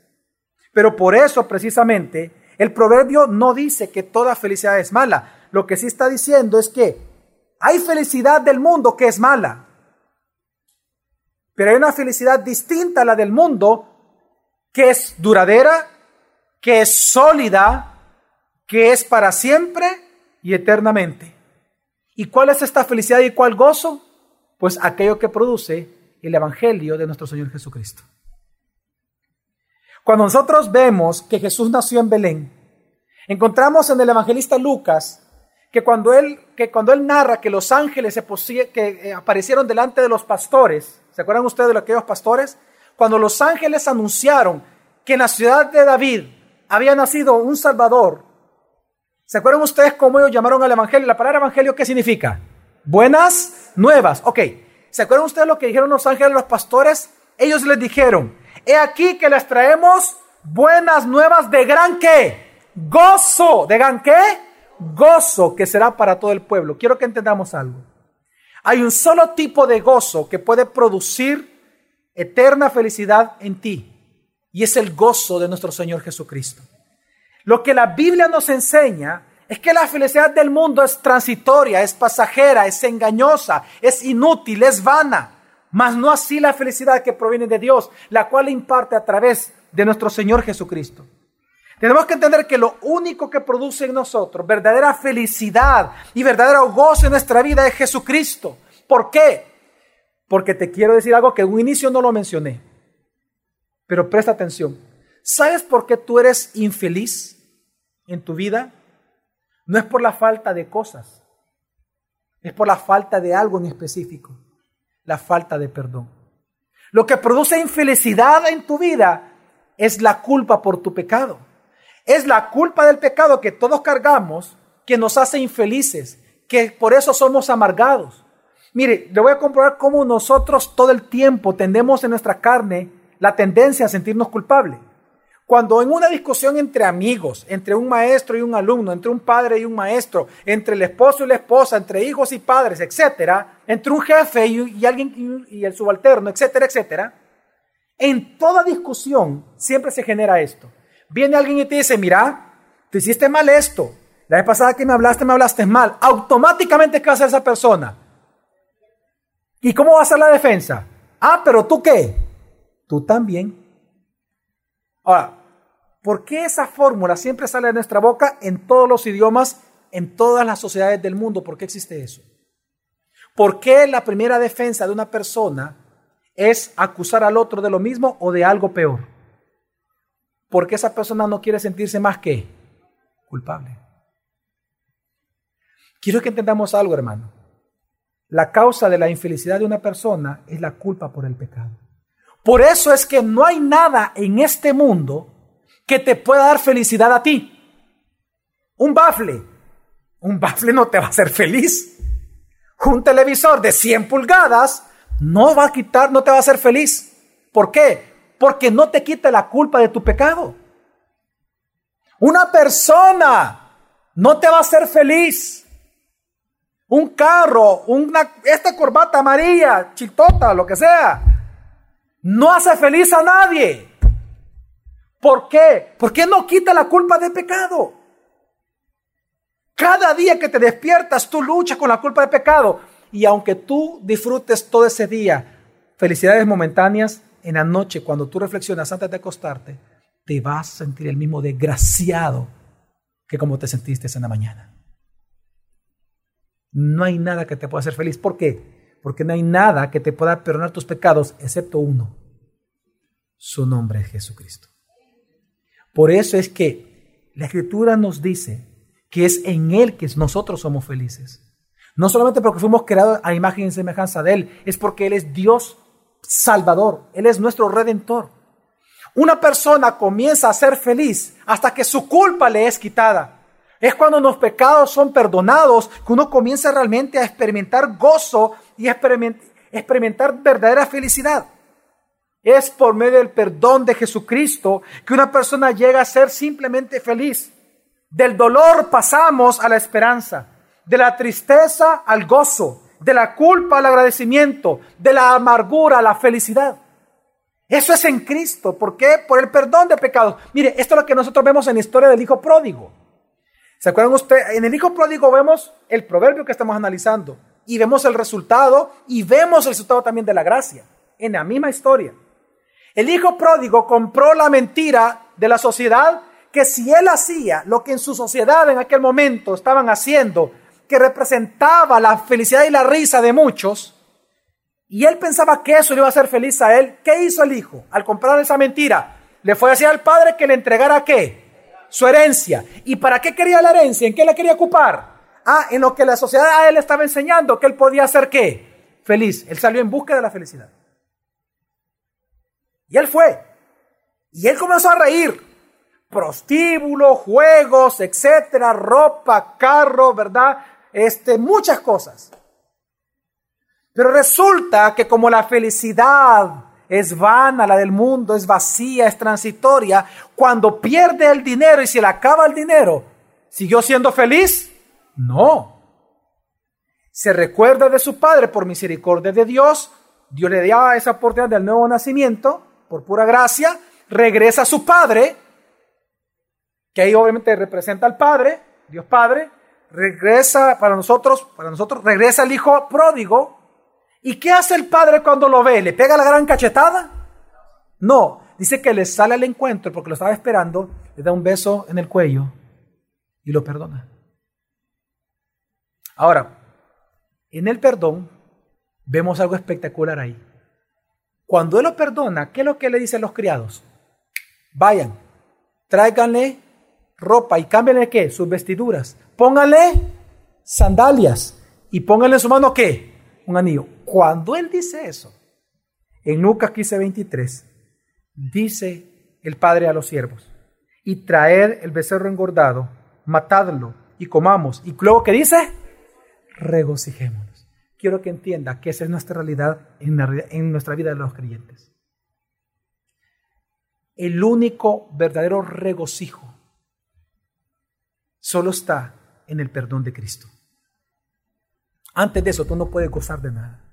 pero por eso precisamente el proverbio no dice que toda felicidad es mala. Lo que sí está diciendo es que hay felicidad del mundo que es mala, pero hay una felicidad distinta a la del mundo que es duradera, que es sólida, que es para siempre y eternamente. ¿Y cuál es esta felicidad y cuál gozo? Pues aquello que produce el Evangelio de nuestro Señor Jesucristo. Cuando nosotros vemos que Jesús nació en Belén, encontramos en el evangelista Lucas que cuando él, que cuando él narra que los ángeles que eh, aparecieron delante de los pastores, ¿Se acuerdan ustedes de aquellos pastores? Cuando los ángeles anunciaron que en la ciudad de David había nacido un Salvador, ¿se acuerdan ustedes cómo ellos llamaron al Evangelio? La palabra Evangelio, ¿qué significa? Buenas nuevas. Ok, ¿se acuerdan ustedes lo que dijeron los ángeles a los pastores? Ellos les dijeron, he aquí que les traemos buenas nuevas de gran qué? Gozo. ¿De gran qué? Gozo que será para todo el pueblo. Quiero que entendamos algo. Hay un solo tipo de gozo que puede producir eterna felicidad en ti y es el gozo de nuestro Señor Jesucristo. Lo que la Biblia nos enseña es que la felicidad del mundo es transitoria, es pasajera, es engañosa, es inútil, es vana, mas no así la felicidad que proviene de Dios, la cual imparte a través de nuestro Señor Jesucristo. Tenemos que entender que lo único que produce en nosotros verdadera felicidad y verdadero gozo en nuestra vida es Jesucristo. ¿Por qué? Porque te quiero decir algo que en un inicio no lo mencioné. Pero presta atención. ¿Sabes por qué tú eres infeliz en tu vida? No es por la falta de cosas. Es por la falta de algo en específico. La falta de perdón. Lo que produce infelicidad en tu vida es la culpa por tu pecado. Es la culpa del pecado que todos cargamos que nos hace infelices, que por eso somos amargados. Mire, le voy a comprobar cómo nosotros todo el tiempo tendemos en nuestra carne la tendencia a sentirnos culpables. Cuando en una discusión entre amigos, entre un maestro y un alumno, entre un padre y un maestro, entre el esposo y la esposa, entre hijos y padres, etcétera, entre un jefe y, alguien y el subalterno, etcétera, etcétera, en toda discusión siempre se genera esto. Viene alguien y te dice, mira, tú hiciste mal esto. La vez pasada que me hablaste, me hablaste mal. Automáticamente, ¿qué hacer esa persona? ¿Y cómo va a ser la defensa? Ah, pero tú qué? Tú también. Ahora, ¿por qué esa fórmula siempre sale de nuestra boca en todos los idiomas, en todas las sociedades del mundo? ¿Por qué existe eso? ¿Por qué la primera defensa de una persona es acusar al otro de lo mismo o de algo peor? porque esa persona no quiere sentirse más que culpable. Quiero que entendamos algo, hermano. La causa de la infelicidad de una persona es la culpa por el pecado. Por eso es que no hay nada en este mundo que te pueda dar felicidad a ti. Un bafle. Un bafle no te va a hacer feliz. Un televisor de 100 pulgadas no va a quitar, no te va a hacer feliz. ¿Por qué? Porque no te quita la culpa de tu pecado. Una persona no te va a hacer feliz. Un carro, una, esta corbata amarilla, chitota, lo que sea, no hace feliz a nadie. ¿Por qué? Porque no quita la culpa de pecado. Cada día que te despiertas, tú luchas con la culpa de pecado. Y aunque tú disfrutes todo ese día felicidades momentáneas, en la noche, cuando tú reflexionas antes de acostarte, te vas a sentir el mismo desgraciado que como te sentiste en la mañana. No hay nada que te pueda hacer feliz. ¿Por qué? Porque no hay nada que te pueda perdonar tus pecados excepto uno. Su nombre es Jesucristo. Por eso es que la Escritura nos dice que es en Él que nosotros somos felices. No solamente porque fuimos creados a imagen y semejanza de Él, es porque Él es Dios Salvador, Él es nuestro Redentor. Una persona comienza a ser feliz hasta que su culpa le es quitada. Es cuando los pecados son perdonados que uno comienza realmente a experimentar gozo y experimentar verdadera felicidad. Es por medio del perdón de Jesucristo que una persona llega a ser simplemente feliz. Del dolor pasamos a la esperanza, de la tristeza al gozo, de la culpa al agradecimiento, de la amargura a la felicidad. Eso es en Cristo. ¿Por qué? Por el perdón de pecados. Mire, esto es lo que nosotros vemos en la historia del Hijo Pródigo. ¿Se acuerdan ustedes? En el Hijo Pródigo vemos el proverbio que estamos analizando y vemos el resultado y vemos el resultado también de la gracia en la misma historia. El hijo pródigo compró la mentira de la sociedad que si él hacía lo que en su sociedad en aquel momento estaban haciendo, que representaba la felicidad y la risa de muchos, y él pensaba que eso le iba a hacer feliz a él, ¿qué hizo el hijo al comprar esa mentira? Le fue a decir al padre que le entregara qué? Su herencia. ¿Y para qué quería la herencia? ¿En qué la quería ocupar? Ah, en lo que la sociedad a él estaba enseñando, que él podía hacer qué? Feliz. Él salió en busca de la felicidad. Y él fue. Y él comenzó a reír. Prostíbulo, juegos, etcétera, ropa, carro, ¿verdad? Este, muchas cosas. Pero resulta que como la felicidad es vana, la del mundo es vacía, es transitoria, cuando pierde el dinero y se le acaba el dinero, ¿siguió siendo feliz? No. Se recuerda de su padre por misericordia de Dios, Dios le da esa oportunidad del nuevo nacimiento, por pura gracia, regresa a su Padre, que ahí obviamente representa al Padre, Dios Padre, regresa para nosotros, para nosotros, regresa el Hijo pródigo. ¿Y qué hace el Padre cuando lo ve? ¿Le pega la gran cachetada? No, dice que le sale al encuentro porque lo estaba esperando, le da un beso en el cuello y lo perdona. Ahora, en el perdón vemos algo espectacular ahí. Cuando Él lo perdona, ¿qué es lo que le dicen los criados? Vayan, tráiganle ropa y cámbienle qué? Sus vestiduras. Pónganle sandalias y pónganle en su mano qué? Un anillo. Cuando Él dice eso, en Lucas 15, 23, dice el Padre a los siervos, y traer el becerro engordado, matadlo y comamos. Y luego que dice, regocijémonos quiero que entienda que esa es nuestra realidad en, nuestra vida de los creyentes. El único verdadero regocijo solo está en el perdón de Cristo. Antes de eso, tú no puedes gozar de nada.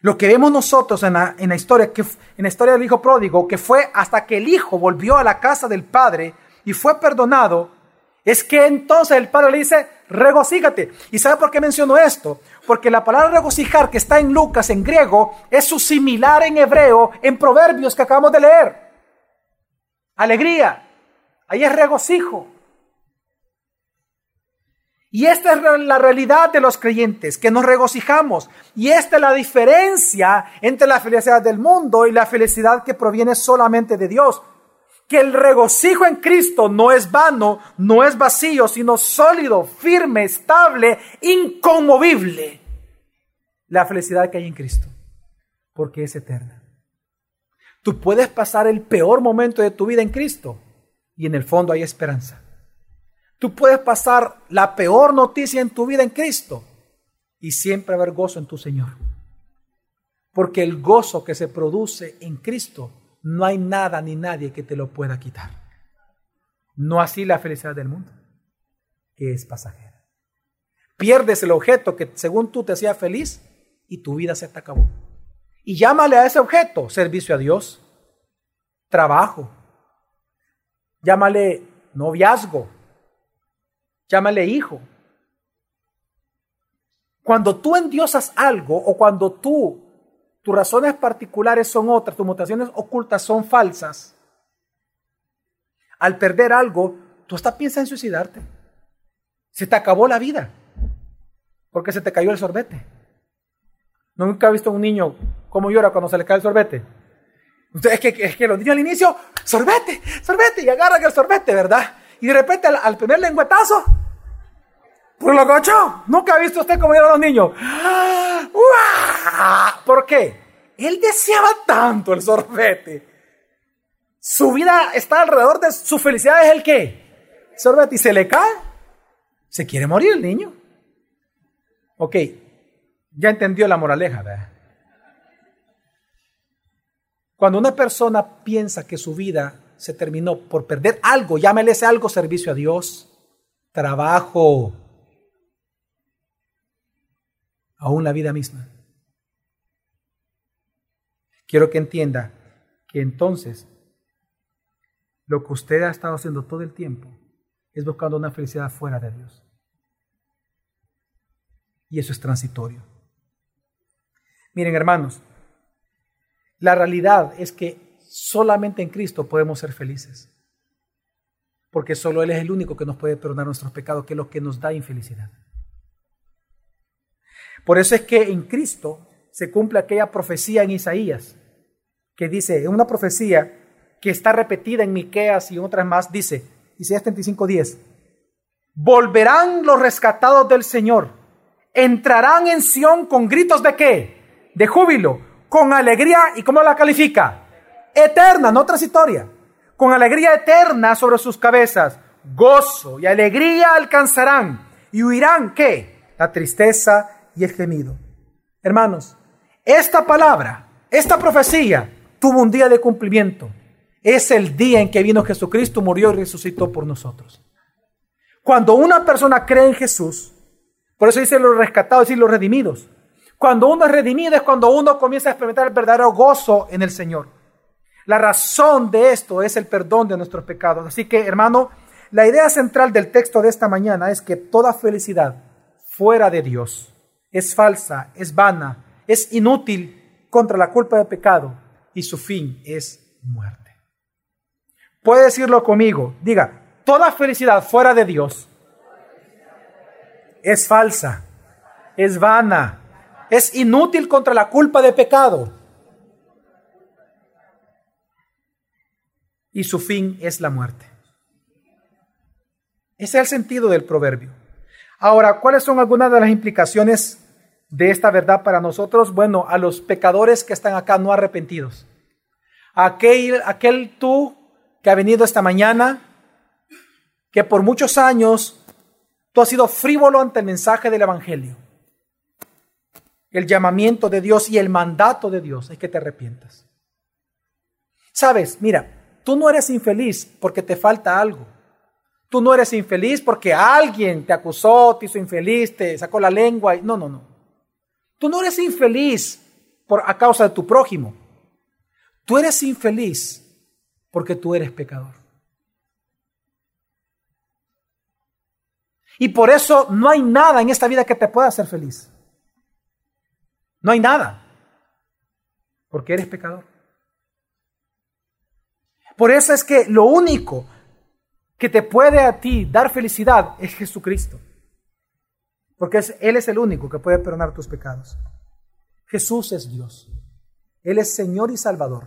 Lo que vemos nosotros en la, historia, en la historia del hijo pródigo, que fue hasta que el hijo volvió a la casa del padre y fue perdonado, es que entonces el padre le dice, regocíjate. ¿Y sabe por qué menciono esto? Porque la palabra regocijar que está en Lucas en griego es su similar en hebreo en Proverbios que acabamos de leer. Alegría. Ahí es regocijo. Y esta es la realidad de los creyentes, que nos regocijamos. Y esta es la diferencia entre la felicidad del mundo y la felicidad que proviene solamente de Dios que el regocijo en Cristo no es vano, no es vacío, sino sólido, firme, estable, inconmovible. La felicidad que hay en Cristo, porque es eterna. Tú puedes pasar el peor momento de tu vida en Cristo y en el fondo hay esperanza. Tú puedes pasar la peor noticia en tu vida en Cristo y siempre haber gozo en tu Señor. Porque el gozo que se produce en Cristo, no hay nada ni nadie que te lo pueda quitar. No así la felicidad del mundo, que es pasajera. Pierdes el objeto que según tú te hacía feliz y tu vida se te acabó. Y llámale a ese objeto servicio a Dios, trabajo, llámale noviazgo, llámale hijo. Cuando tú endiosas algo o cuando tú, tus razones particulares son otras, tus motivaciones ocultas son falsas, al perder algo, tú hasta piensas en suicidarte. Se te acabó la vida porque se te cayó el sorbete. Nunca he visto a un niño cómo llora cuando se le cae el sorbete. Es que, es que los niños al inicio, sorbete, sorbete, y agarran el sorbete, ¿verdad? Y de repente al, primer lengüetazo, por lo cocho, nunca ha visto usted cómo lloran los niños. ¿Por qué? Él deseaba tanto el sorbete. Su vida está alrededor de su felicidad es el qué? Sorbete y se le cae. Se quiere morir el niño. Ok, ya entendió la moraleja, ¿verdad? Cuando una persona piensa que su vida se terminó por perder algo, llámele ese algo servicio a Dios, trabajo, aún la vida misma. Quiero que entienda que entonces lo que usted ha estado haciendo todo el tiempo es buscando una felicidad fuera de Dios. Y eso es transitorio. Miren, hermanos, la realidad es que solamente en Cristo podemos ser felices. Porque solo Él es el único que nos puede perdonar nuestros pecados, que es lo que nos da infelicidad. Por eso es que en Cristo se cumple aquella profecía en Isaías, que dice, en una profecía que está repetida en Miqueas y otras más, dice, Isaías 35:10, volverán los rescatados del Señor, entrarán en Sión con gritos de qué? De júbilo, con alegría, ¿y cómo la califica? Eterna, no transitoria. Con alegría eterna sobre sus cabezas, gozo y alegría alcanzarán y huirán, ¿qué? La tristeza y el gemido. Hermanos, esta palabra, esta profecía tuvo un día de cumplimiento. Es el día en que vino Jesucristo, murió y resucitó por nosotros. Cuando una persona cree en Jesús, por eso dice los rescatados y los redimidos, cuando uno es redimido es cuando uno comienza a experimentar el verdadero gozo en el Señor. La razón de esto es el perdón de nuestros pecados. Así que, hermano, la idea central del texto de esta mañana es que toda felicidad fuera de Dios es falsa, es vana, es inútil contra la culpa del pecado y su fin es muerte. Puede decirlo conmigo, diga, toda felicidad fuera de Dios es falsa, es vana, es inútil contra la culpa de pecado. Y su fin es la muerte. Ese es el sentido del proverbio. Ahora, ¿cuáles son algunas de las implicaciones de esta verdad para nosotros? Bueno, a los pecadores que están acá no arrepentidos. Aquel, aquel tú que ha venido esta mañana, que por muchos años tú has sido frívolo ante el mensaje del Evangelio el llamamiento de Dios y el mandato de Dios es que te arrepientas. Sabes, mira, tú no eres infeliz porque te falta algo. Tú no eres infeliz porque alguien te acusó, te hizo infeliz, te sacó la lengua. No, no, no. Tú no eres infeliz por, a causa de tu prójimo. Tú eres infeliz porque tú eres pecador. Y por eso no hay nada en esta vida que te pueda hacer feliz. No hay nada. Porque eres pecador. Por eso es que lo único que te puede a ti dar felicidad es Jesucristo. Porque Él es el único que puede perdonar tus pecados. Jesús es Dios. Él es Señor y Salvador.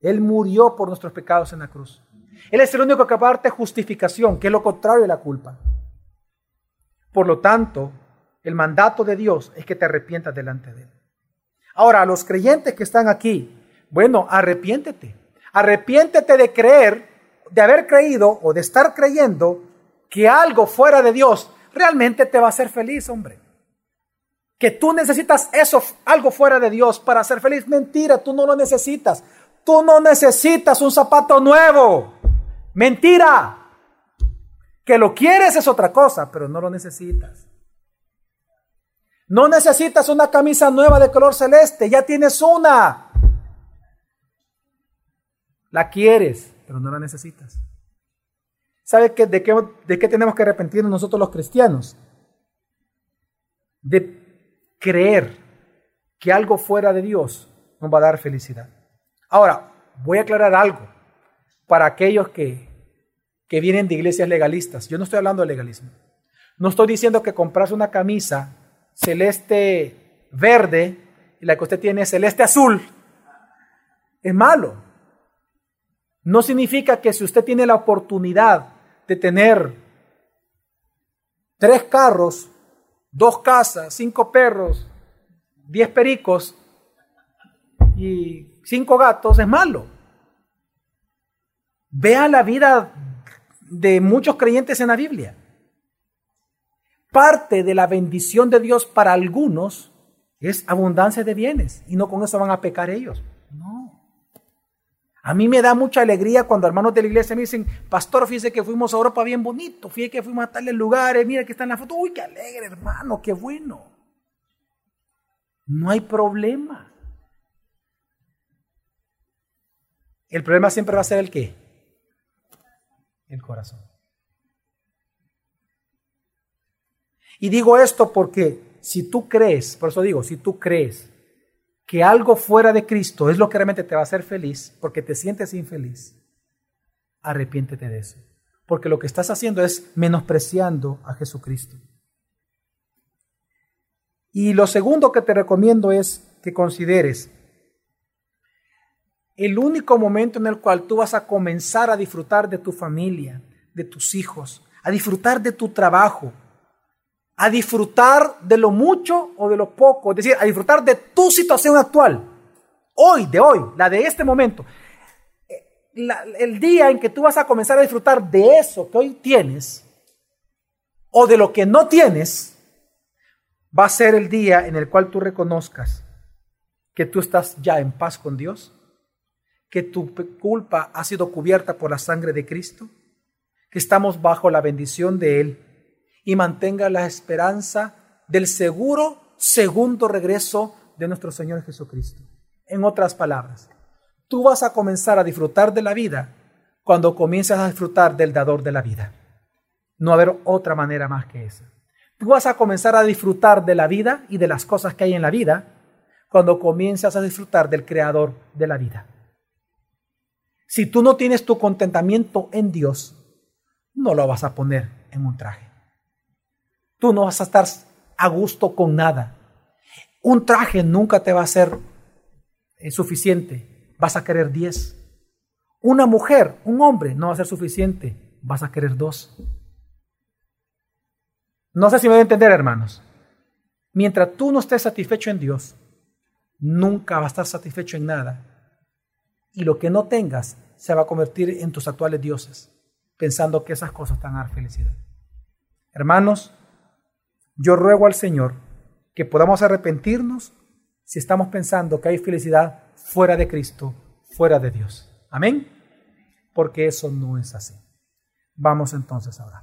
Él murió por nuestros pecados en la cruz. Él es el único que parte justificación, que es lo contrario de la culpa. Por lo tanto, el mandato de Dios es que te arrepientas delante de Él. Ahora, a los creyentes que están aquí, Bueno, arrepiéntete. Arrepiéntete de creer, de haber creído o de estar creyendo que algo fuera de Dios realmente te va a hacer feliz, hombre. Que tú necesitas eso, algo fuera de Dios para ser feliz. Mentira, tú no lo necesitas. Tú no necesitas un zapato nuevo. Mentira. Que lo quieres es otra cosa, pero no lo necesitas. No necesitas una camisa nueva de color celeste, ya tienes una. La quieres, pero no la necesitas. ¿Sabe qué, de, qué, de qué tenemos que arrepentirnos nosotros los cristianos? De creer que algo fuera de Dios nos va a dar felicidad. Ahora, voy a aclarar algo para aquellos que, que vienen de iglesias legalistas. Yo no estoy hablando de legalismo. No estoy diciendo que compras una camisa celeste verde y la que usted tiene celeste azul. Es malo. No significa que si usted tiene la oportunidad de tener tres carros, dos casas, cinco perros, diez pericos y cinco gatos, es malo. Vea la vida de muchos creyentes en la Biblia. Parte de la bendición de Dios para algunos es abundancia de bienes y no con eso van a pecar ellos. A mí me da mucha alegría cuando hermanos de la iglesia me dicen, pastor, fíjese que fuimos a Europa bien bonito, fíjese que fuimos a tales lugares, mira que está en la foto, uy, qué alegre hermano, qué bueno. No hay problema. El problema siempre va a ser el qué? El corazón. Y digo esto porque si tú crees, por eso digo, si tú crees que algo fuera de Cristo es lo que realmente te va a hacer feliz, porque te sientes infeliz, arrepiéntete de eso. Porque lo que estás haciendo es menospreciando a Jesucristo. Y lo segundo que te recomiendo es que consideres el único momento en el cual tú vas a comenzar a disfrutar de tu familia, de tus hijos, a disfrutar de tu trabajo, a disfrutar de lo mucho o de lo poco, es decir, a disfrutar de tu situación actual, hoy, de hoy, la de este momento. el día en que tú vas a comenzar a disfrutar de eso que hoy tienes o de lo que no tienes, va a ser el día en el cual tú reconozcas que tú estás ya en paz con Dios, que tu culpa ha sido cubierta por la sangre de Cristo, que estamos bajo la bendición de Él y mantenga la esperanza del seguro segundo regreso de nuestro Señor Jesucristo. En otras palabras, tú vas a comenzar a disfrutar de la vida cuando comienzas a disfrutar del dador de la vida. No va haber otra manera más que esa. Tú vas a comenzar a disfrutar de la vida y de las cosas que hay en la vida cuando comienzas a disfrutar del creador de la vida. Si tú no tienes tu contentamiento en Dios, no lo vas a poner en un traje. Tú no vas a estar a gusto con nada. Un traje nunca te va a ser eh, suficiente. Vas a querer diez. Una mujer, un hombre, no va a ser suficiente. Vas a querer dos. No sé si me voy a entender, hermanos. Mientras tú no estés satisfecho en Dios, nunca vas a estar satisfecho en nada. Y lo que no tengas se va a convertir en tus actuales dioses, pensando que esas cosas te van a dar felicidad. Hermanos, yo ruego al Señor que podamos arrepentirnos si estamos pensando que hay felicidad fuera de Cristo, fuera de Dios. Amén. Porque eso no es así. Vamos entonces ahora.